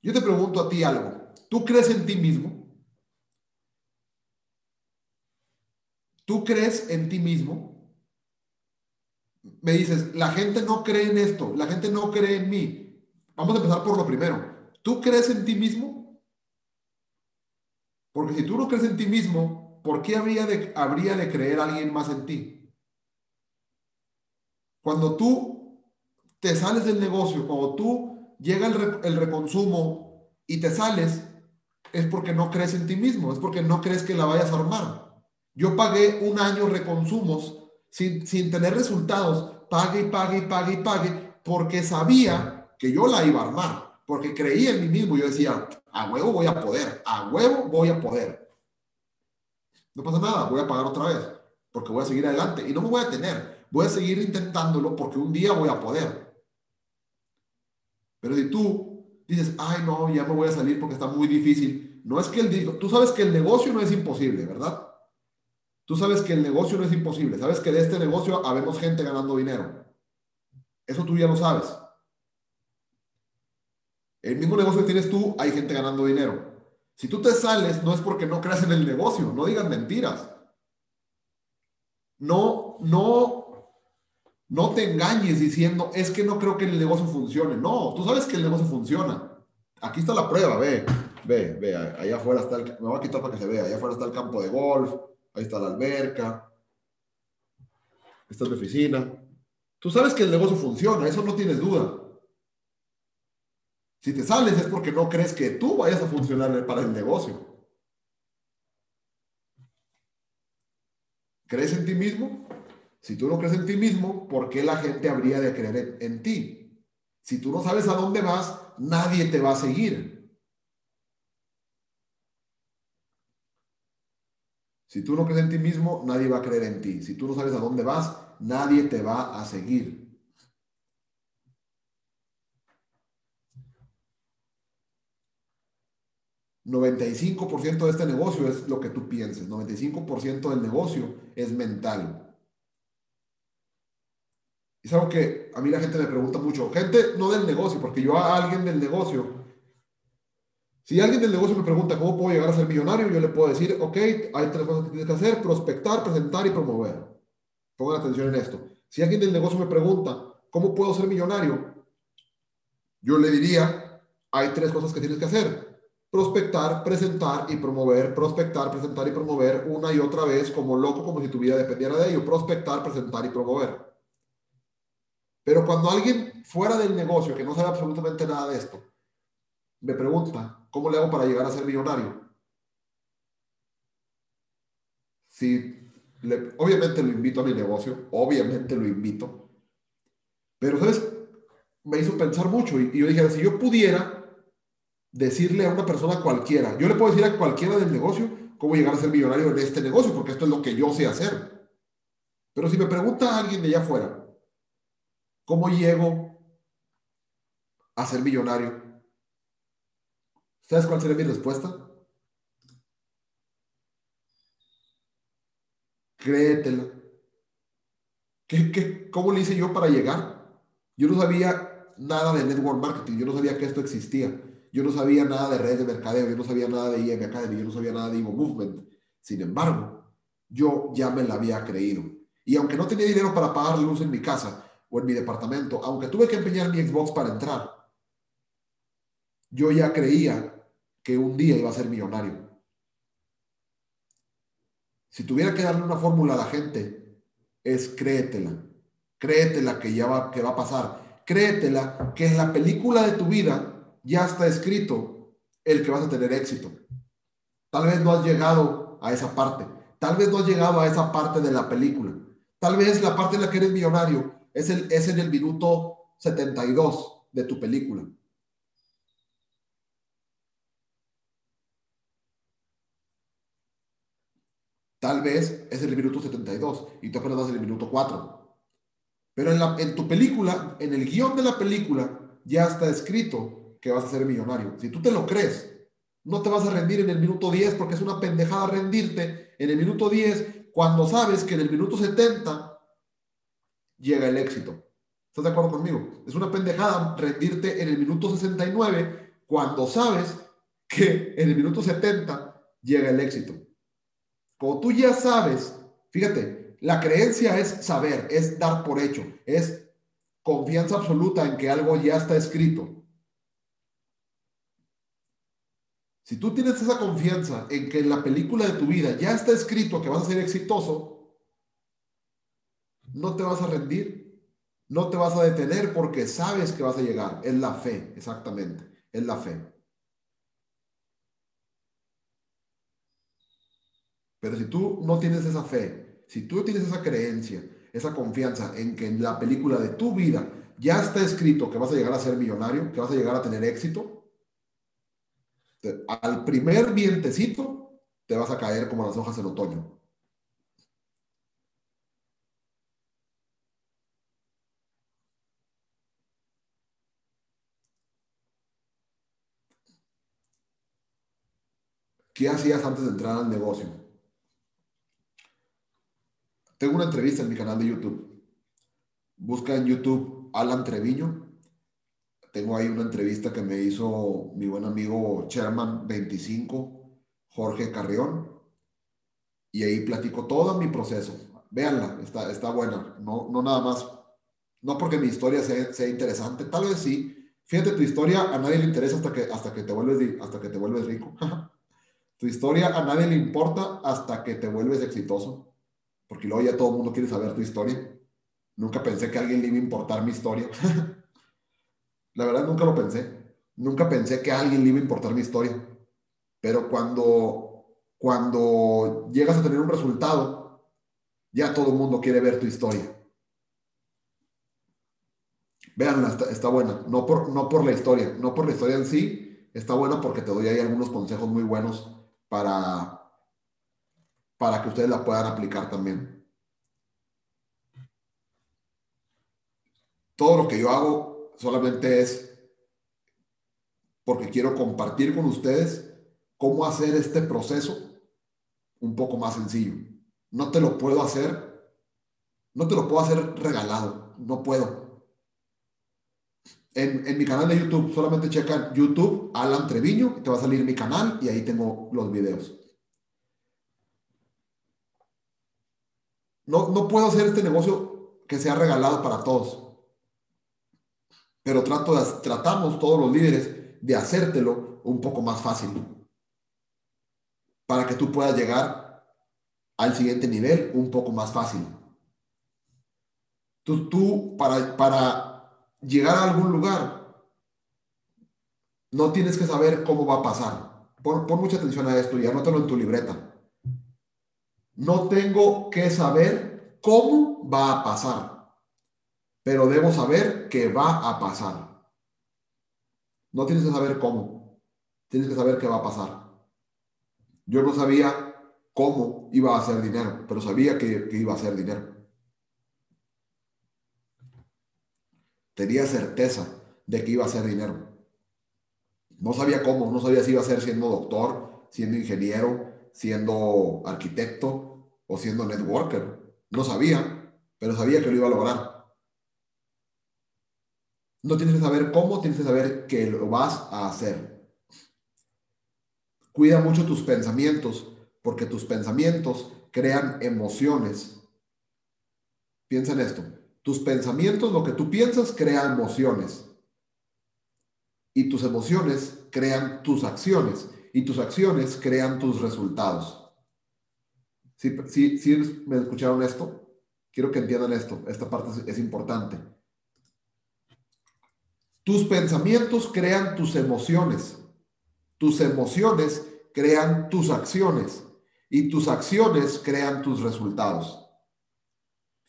Yo te pregunto a ti algo. ¿Tú crees en ti mismo? ¿Tú crees en ti mismo? Me dices, la gente no cree en esto, la gente no cree en mí. Vamos a empezar por lo primero. ¿Tú crees en ti mismo? Porque si tú no crees en ti mismo, ¿por qué habría de, habría de creer alguien más en ti? Cuando tú te sales del negocio, cuando tú llega el, reconsumo y te sales, es porque no crees en ti mismo, es porque no crees que la vayas a armar. Yo pagué un año reconsumos sin, sin tener resultados, pague y pague y pague y pague, porque sabía que yo la iba a armar, porque creía en mí mismo. Yo decía, a huevo voy a poder, a huevo voy a poder. No pasa nada, voy a pagar otra vez, porque voy a seguir adelante y no me voy a tener voy a seguir intentándolo porque un día voy a poder. Pero si tú dices, ay, no, ya me voy a salir porque está muy difícil, no es que el, tú sabes que el negocio no es imposible, ¿verdad? Tú sabes que el negocio no es imposible, sabes que de este negocio habemos gente ganando dinero. Eso tú ya lo sabes. El mismo negocio que tienes tú, hay gente ganando dinero. Si tú te sales, no es porque no creas en el negocio, no digas mentiras. No, no no te engañes diciendo, es que no creo que el negocio funcione. No, tú sabes que el negocio funciona. Aquí está la prueba, ve, ve, ve, allá afuera está el, me voy a quitar para que se vea, allá afuera está el campo de golf, ahí está la alberca, esta es mi oficina. Tú sabes que el negocio funciona, eso no tienes duda. Si te sales es porque no crees que tú vayas a funcionar para el negocio. ¿Crees en ti mismo? Si tú no crees en ti mismo, ¿por qué la gente habría de creer en, ti? Si tú no sabes a dónde vas, nadie te va a seguir. Si tú no crees en ti mismo, nadie va a creer en ti. Si tú no sabes a dónde vas, nadie te va a seguir. ¿95% de este negocio es lo que tú pienses? ¿95% del negocio es mental? es algo que a mí la gente me pregunta mucho. Gente no del negocio, porque yo a alguien del negocio, si alguien del negocio me pregunta cómo puedo llegar a ser millonario, yo le puedo decir, ok, hay tres cosas que tienes que hacer, prospectar, presentar y promover. Pongan atención en esto. Si alguien del negocio me pregunta, ¿cómo puedo ser millonario? Yo le diría, hay tres cosas que tienes que hacer. Prospectar, presentar y promover, prospectar, presentar y promover una y otra vez como loco, como si tu vida dependiera de ello. Prospectar, presentar y promover. Pero cuando alguien fuera del negocio, que no sabe absolutamente nada de esto, me pregunta, ¿cómo le hago para llegar a ser millonario? Si obviamente lo invito a mi negocio, obviamente lo invito, pero, ¿sabes? Me hizo pensar mucho y, y yo dije, si yo pudiera decirle a una persona cualquiera, yo le puedo decir a cualquiera del negocio cómo llegar a ser millonario en este negocio, porque esto es lo que yo sé hacer. Pero si me pregunta a alguien de allá afuera, ¿Cómo llego a ser millonario? ¿Sabes cuál sería mi respuesta? Créetela. ¿Qué, cómo le hice yo para llegar? Yo no sabía nada de network marketing, yo no sabía que esto existía, yo no sabía nada de redes de mercadeo, yo no sabía nada de IM Academy, yo no sabía nada de Evo Movement. Sin embargo, yo ya me la había creído. Y aunque no tenía dinero para pagar luz en mi casa, o en mi departamento, aunque tuve que empeñar mi Xbox para entrar, yo ya creía que un día iba a ser millonario. Si tuviera que darle una fórmula a la gente, es créetela. Créetela que ya va, que va a pasar. Créetela que en la película de tu vida ya está escrito el que vas a tener éxito. Tal vez no has llegado a esa parte. Tal vez no has llegado a esa parte de la película. Tal vez la parte en la que eres millonario es, el, en el minuto 72 de tu película. Tal vez es el minuto 72 y tú apenas vas en el minuto 4. Pero en, la, en tu película, en el guion de la película, ya está escrito que vas a ser millonario. Si tú te lo crees, no te vas a rendir en el minuto 10 porque es una pendejada rendirte en el minuto 10 cuando sabes que en el minuto 70 llega el éxito. ¿Estás de acuerdo conmigo? Es una pendejada rendirte en el minuto 69 cuando sabes que en el minuto 70 llega el éxito. Como tú ya sabes, fíjate, la creencia es saber, es dar por hecho, es confianza absoluta en que algo ya está escrito. Si tú tienes esa confianza en que en la película de tu vida ya está escrito que vas a ser exitoso, no te vas a rendir, no te vas a detener porque sabes que vas a llegar. Es la fe, exactamente, es la fe. Pero si tú no tienes esa fe, si tú tienes esa creencia, esa confianza en que en la película de tu vida ya está escrito que vas a llegar a ser millonario, que vas a llegar a tener éxito, al primer vientecito te vas a caer como las hojas en otoño. ¿Qué hacías antes de entrar al negocio? Tengo una entrevista en mi canal de YouTube. Busca en YouTube Alan Treviño tengo ahí una entrevista que me hizo mi buen amigo Chairman 25, Jorge Carrión, y ahí platico todo mi proceso. Véanla, está, está buena. No, no nada más, no porque mi historia sea, sea interesante, tal vez sí. Fíjate, tu historia a nadie le interesa hasta que, hasta que, te, vuelves, hasta que te vuelves rico. tu historia a nadie le importa hasta que te vuelves exitoso. Porque luego ya todo el mundo quiere saber tu historia. Nunca pensé que a alguien le iba a importar mi historia. La verdad nunca lo pensé. Nunca pensé que a alguien le iba a importar mi historia. Pero cuando, cuando llegas a tener un resultado, ya todo el mundo quiere ver tu historia. Veanla, está, buena. No por, no por la historia, no por la historia en sí, está buena porque te doy ahí algunos consejos muy buenos para, para que ustedes la puedan aplicar también. Todo lo que yo hago solamente es porque quiero compartir con ustedes cómo hacer este proceso un poco más sencillo. No te lo puedo hacer, no te lo puedo hacer regalado, no puedo. En, mi canal de YouTube, solamente checa YouTube Alan Treviño, te va a salir mi canal y ahí tengo los videos. No, no puedo hacer este negocio que sea regalado para todos pero tratamos todos los líderes de hacértelo un poco más fácil para que tú puedas llegar al siguiente nivel un poco más fácil. Tú, tú para, para llegar a algún lugar, no tienes que saber cómo va a pasar. Pon, pon mucha atención a esto y anótalo en tu libreta. No tengo que saber cómo va a pasar pero debo saber qué va a pasar. No tienes que saber cómo, tienes que saber qué va a pasar. Yo no sabía cómo iba a hacer dinero, pero sabía que, iba a hacer dinero. Tenía certeza de que iba a hacer dinero. No sabía cómo, no sabía si iba a ser siendo doctor, siendo ingeniero, siendo arquitecto o siendo networker. No sabía, pero sabía que lo iba a lograr. No tienes que saber cómo, tienes que saber que lo vas a hacer. Cuida mucho tus pensamientos, porque tus pensamientos crean emociones. Piensa en esto. Tus pensamientos, lo que tú piensas, crea emociones. Y tus emociones crean tus acciones. Y tus acciones crean tus resultados. Si ¿Sí, me escucharon esto? Quiero que entiendan esto. Esta parte es importante. Tus pensamientos crean tus emociones. Tus emociones crean tus acciones. Y tus acciones crean tus resultados.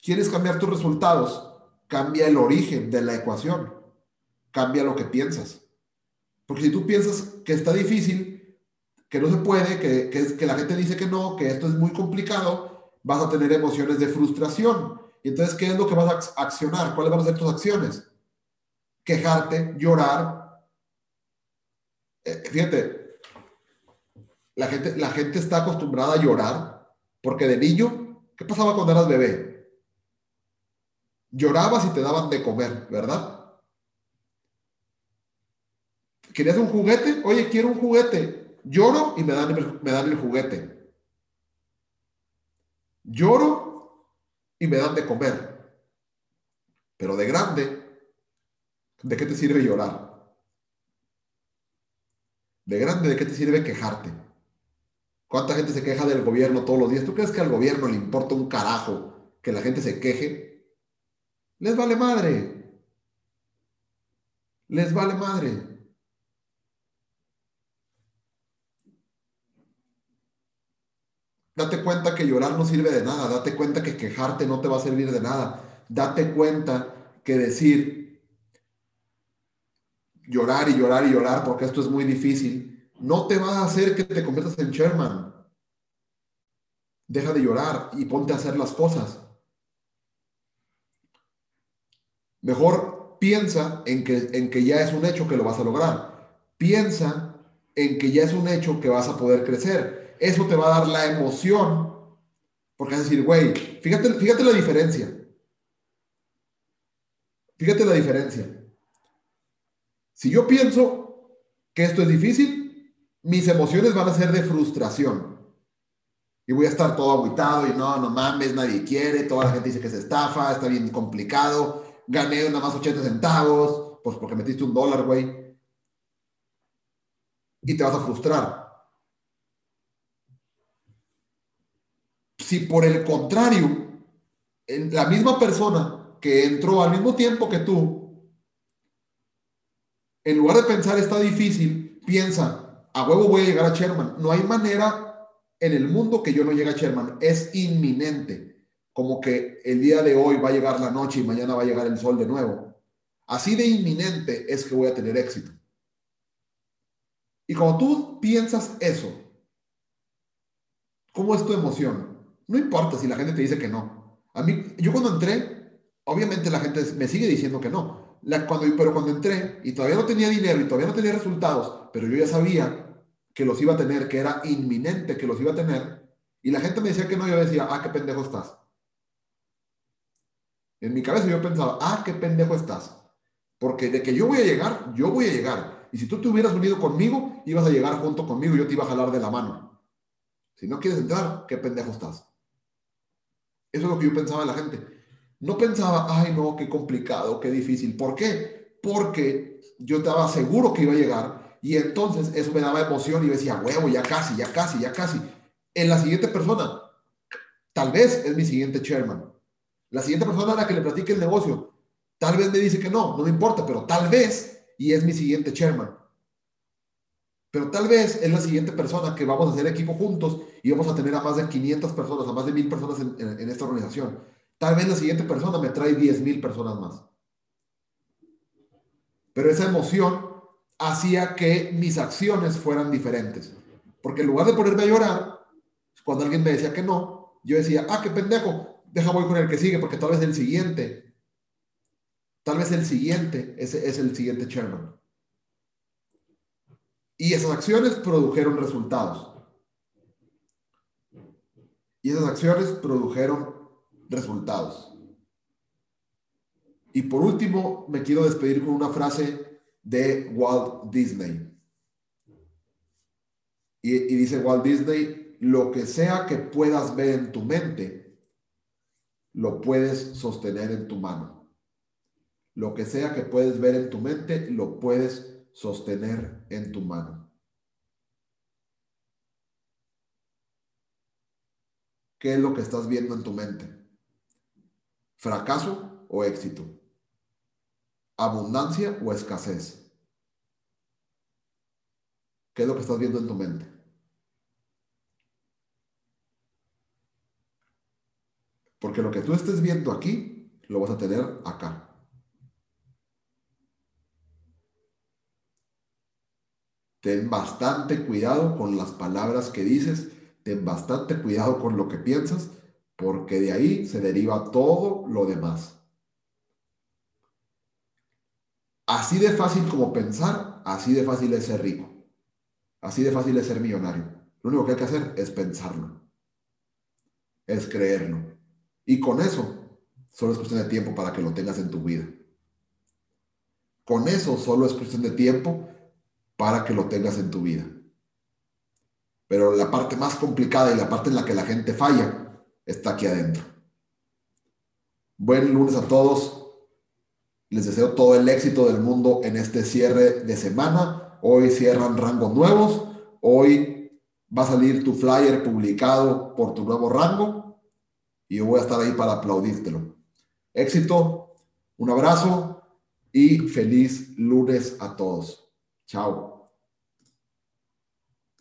¿Quieres cambiar tus resultados? Cambia el origen de la ecuación. Cambia lo que piensas. Porque si tú piensas que está difícil, que no se puede, que, que, la gente dice que no, que esto es muy complicado, vas a tener emociones de frustración. Y entonces, ¿qué es lo que vas a accionar? ¿Cuáles van a ser tus acciones? Quejarte, llorar. Eh, fíjate, la gente, la gente está acostumbrada a llorar porque de niño, ¿qué pasaba cuando eras bebé? Llorabas y te daban de comer, ¿verdad? ¿Querías un juguete? Oye, quiero un juguete. Lloro y me dan, me dan el juguete. Lloro y me dan de comer. Pero de grande, ¿de qué te sirve llorar? De grande, ¿de qué te sirve quejarte? ¿Cuánta gente se queja del gobierno todos los días? ¿Tú crees que al gobierno le importa un carajo que la gente se queje? Les vale madre. Les vale madre. Date cuenta que llorar no sirve de nada. Date cuenta que quejarte no te va a servir de nada. Date cuenta que decir llorar y llorar y llorar porque esto es muy difícil, no te va a hacer que te conviertas en Sherman. Deja de llorar y ponte a hacer las cosas. Mejor piensa en que, en que ya es un hecho que lo vas a lograr. Piensa en que ya es un hecho que vas a poder crecer. Eso te va a dar la emoción. Porque es decir, güey, fíjate, fíjate la diferencia. Fíjate la diferencia. Si yo pienso que esto es difícil, mis emociones van a ser de frustración. Y voy a estar todo aguitado y no, no mames, nadie quiere, toda la gente dice que se estafa, está bien complicado, gané nada más 80 centavos, pues porque metiste un dólar, güey. Y te vas a frustrar. Si por el contrario, la misma persona que entró al mismo tiempo que tú, en lugar de pensar está difícil, piensa, a huevo voy a llegar a Sherman. No hay manera en el mundo que yo no llegue a Sherman. Es inminente como que el día de hoy va a llegar la noche y mañana va a llegar el sol de nuevo. Así de inminente es que voy a tener éxito. Y cuando tú piensas eso, ¿cómo es tu emoción? No importa si la gente te dice que no. A mí, yo cuando entré, obviamente la gente me sigue diciendo que no. Pero cuando entré y todavía no tenía dinero y todavía no tenía resultados, pero yo ya sabía que los iba a tener, que era inminente que los iba a tener, y la gente me decía que no, yo decía, ah, qué pendejo estás. En mi cabeza yo pensaba, ah, qué pendejo estás. Porque de que yo voy a llegar, yo voy a llegar. Y si tú te hubieras unido conmigo, ibas a llegar junto conmigo yo te iba a jalar de la mano. Si no quieres entrar, qué pendejo estás. Eso es lo que yo pensaba de la gente. No pensaba, ay, no, qué complicado, qué difícil. ¿Por qué? Porque yo estaba seguro que iba a llegar y entonces eso me daba emoción y decía, huevo, ya casi, ya casi, ya casi. En la siguiente persona, tal vez es mi siguiente chairman la siguiente persona a la que le platique el negocio, tal vez me dice que no, no me importa, pero tal vez, y es mi siguiente chairman. Pero tal vez es la siguiente persona que vamos a hacer equipo juntos y vamos a tener a más de 500 personas, a más de 1000 personas en, esta organización. Tal vez la siguiente persona me trae 10,000 personas más. Pero esa emoción hacía que mis acciones fueran diferentes. Porque en lugar de ponerme a llorar, cuando alguien me decía que no, yo decía, ah, qué pendejo, deja voy con el que sigue porque tal vez el siguiente, tal vez el siguiente es, es el siguiente chairman. Y esas acciones produjeron resultados. Y esas acciones produjeron resultados. Y por último, me quiero despedir con una frase de Walt Disney. Y, dice Walt Disney, lo que sea que puedas ver en tu mente, lo puedes sostener en tu mano. Lo que sea que puedes ver en tu mente, lo puedes sostener en tu mano. ¿Qué es lo que estás viendo en tu mente? ¿Fracaso o éxito? ¿Abundancia o escasez? ¿Qué es lo que estás viendo en tu mente? Porque lo que tú estés viendo aquí, lo vas a tener acá. Ten bastante cuidado con las palabras que dices, ten bastante cuidado con lo que piensas, porque de ahí se deriva todo lo demás. Así de fácil como pensar, así de fácil es ser rico. Así de fácil es ser millonario. Lo único que hay que hacer es pensarlo. Es creerlo. Y con eso, solo es cuestión de tiempo para que lo tengas en tu vida. Con eso solo es cuestión de tiempo para que lo tengas en tu vida. Pero la parte más complicada y la parte en la que la gente falla está aquí adentro. Buen lunes a todos. Les deseo todo el éxito del mundo en este cierre de semana. Hoy cierran rangos nuevos. Hoy va a salir tu flyer publicado por tu nuevo rango y yo voy a estar ahí para aplaudírtelo. Éxito, un abrazo y feliz lunes a todos. Chao.